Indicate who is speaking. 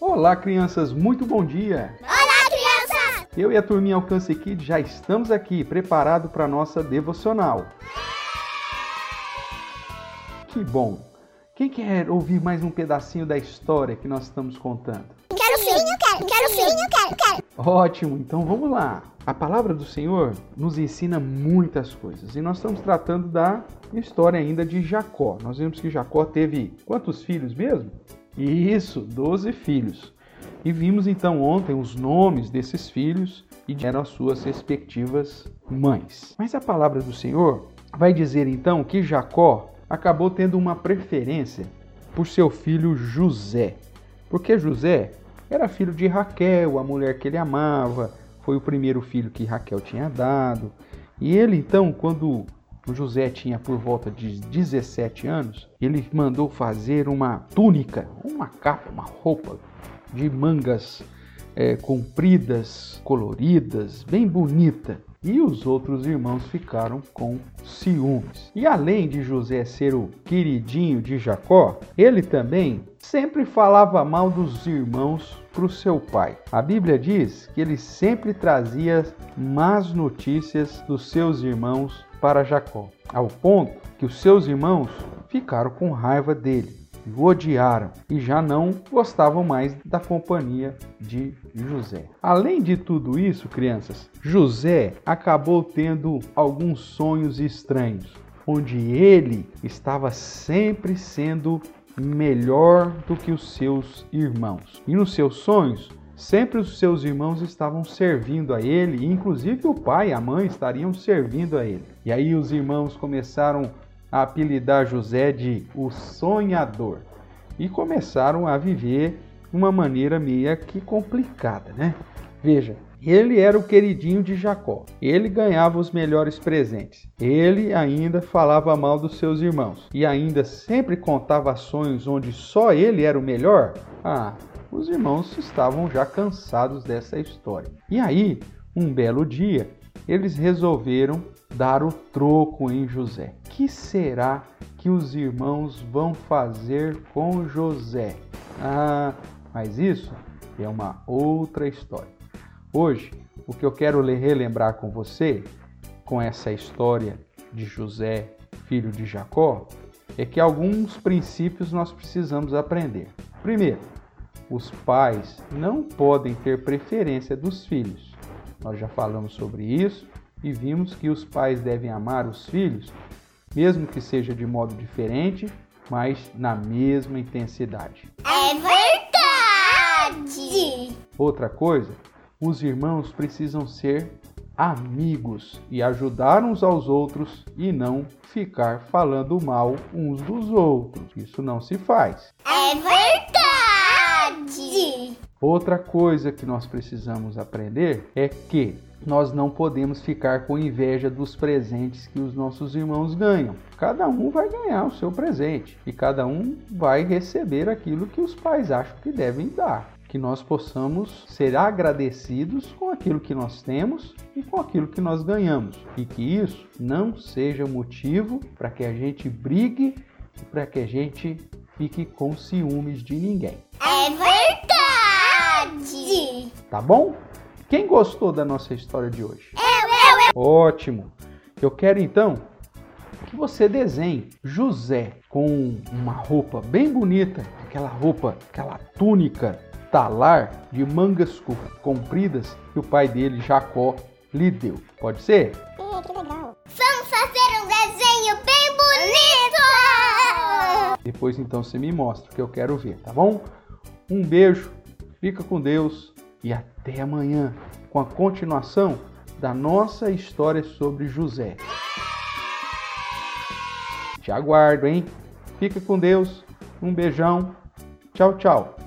Speaker 1: Olá, crianças, muito bom dia!
Speaker 2: Olá, crianças!
Speaker 1: Eu e a turminha Alcance Kid já estamos aqui, preparados para a nossa devocional. Que bom! Quem quer ouvir mais um pedacinho da história que nós estamos contando?
Speaker 2: Quero filhinho, quero, quero filhinho, quero, quero.
Speaker 1: Ótimo, então vamos lá. A palavra do Senhor nos ensina muitas coisas e nós estamos tratando da história ainda de Jacó. Nós vimos que Jacó teve quantos filhos mesmo? Isso, 12 filhos. E vimos então ontem os nomes desses filhos e eram as suas respectivas mães. Mas a palavra do Senhor vai dizer então que Jacó acabou tendo uma preferência por seu filho José. Porque José era filho de Raquel, a mulher que ele amava, foi o primeiro filho que Raquel tinha dado. E ele então, quando o José tinha por volta de 17 anos, ele mandou fazer uma túnica, uma capa, uma roupa de mangas é, compridas, coloridas, bem bonita. E os outros irmãos ficaram com ciúmes. E além de José ser o queridinho de Jacó, ele também sempre falava mal dos irmãos para o seu pai. A Bíblia diz que ele sempre trazia más notícias dos seus irmãos para Jacó, ao ponto que os seus irmãos ficaram com raiva dele o odiaram e já não gostavam mais da companhia de José. Além de tudo isso, crianças, José acabou tendo alguns sonhos estranhos, onde ele estava sempre sendo melhor do que os seus irmãos. E nos seus sonhos, sempre os seus irmãos estavam servindo a ele, inclusive o pai e a mãe estariam servindo a ele. E aí os irmãos começaram a apelidar José de o sonhador e começaram a viver uma maneira meia que complicada, né? Veja, ele era o queridinho de Jacó. Ele ganhava os melhores presentes. Ele ainda falava mal dos seus irmãos e ainda sempre contava sonhos onde só ele era o melhor. Ah, os irmãos estavam já cansados dessa história. E aí, um belo dia, eles resolveram dar o troco em José. Que será que os irmãos vão fazer com José? Ah, mas isso é uma outra história. Hoje, o que eu quero relembrar com você, com essa história de José, filho de Jacó, é que alguns princípios nós precisamos aprender. Primeiro, os pais não podem ter preferência dos filhos. Nós já falamos sobre isso e vimos que os pais devem amar os filhos, mesmo que seja de modo diferente, mas na mesma intensidade.
Speaker 2: É verdade!
Speaker 1: Outra coisa, os irmãos precisam ser amigos e ajudar uns aos outros e não ficar falando mal uns dos outros. Isso não se faz.
Speaker 2: É verdade!
Speaker 1: Outra coisa que nós precisamos aprender é que nós não podemos ficar com inveja dos presentes que os nossos irmãos ganham. Cada um vai ganhar o seu presente e cada um vai receber aquilo que os pais acham que devem dar. Que nós possamos ser agradecidos com aquilo que nós temos e com aquilo que nós ganhamos. E que isso não seja motivo para que a gente brigue e para que a gente fique com ciúmes de ninguém.
Speaker 2: É verdade!
Speaker 1: Tá bom? Quem gostou da nossa história de hoje?
Speaker 2: Eu, eu, eu!
Speaker 1: Ótimo! Eu quero então que você desenhe José com uma roupa bem bonita, aquela roupa, aquela túnica talar de mangas compridas que o pai dele, Jacó, lhe deu. Pode ser?
Speaker 2: Ih, que legal! Vamos fazer um desenho bem bonito!
Speaker 1: Depois então você me mostra que eu quero ver, tá bom? Um beijo, fica com Deus e até amanhã com a continuação da nossa história sobre José. Te aguardo, hein? Fica com Deus. Um beijão. Tchau, tchau.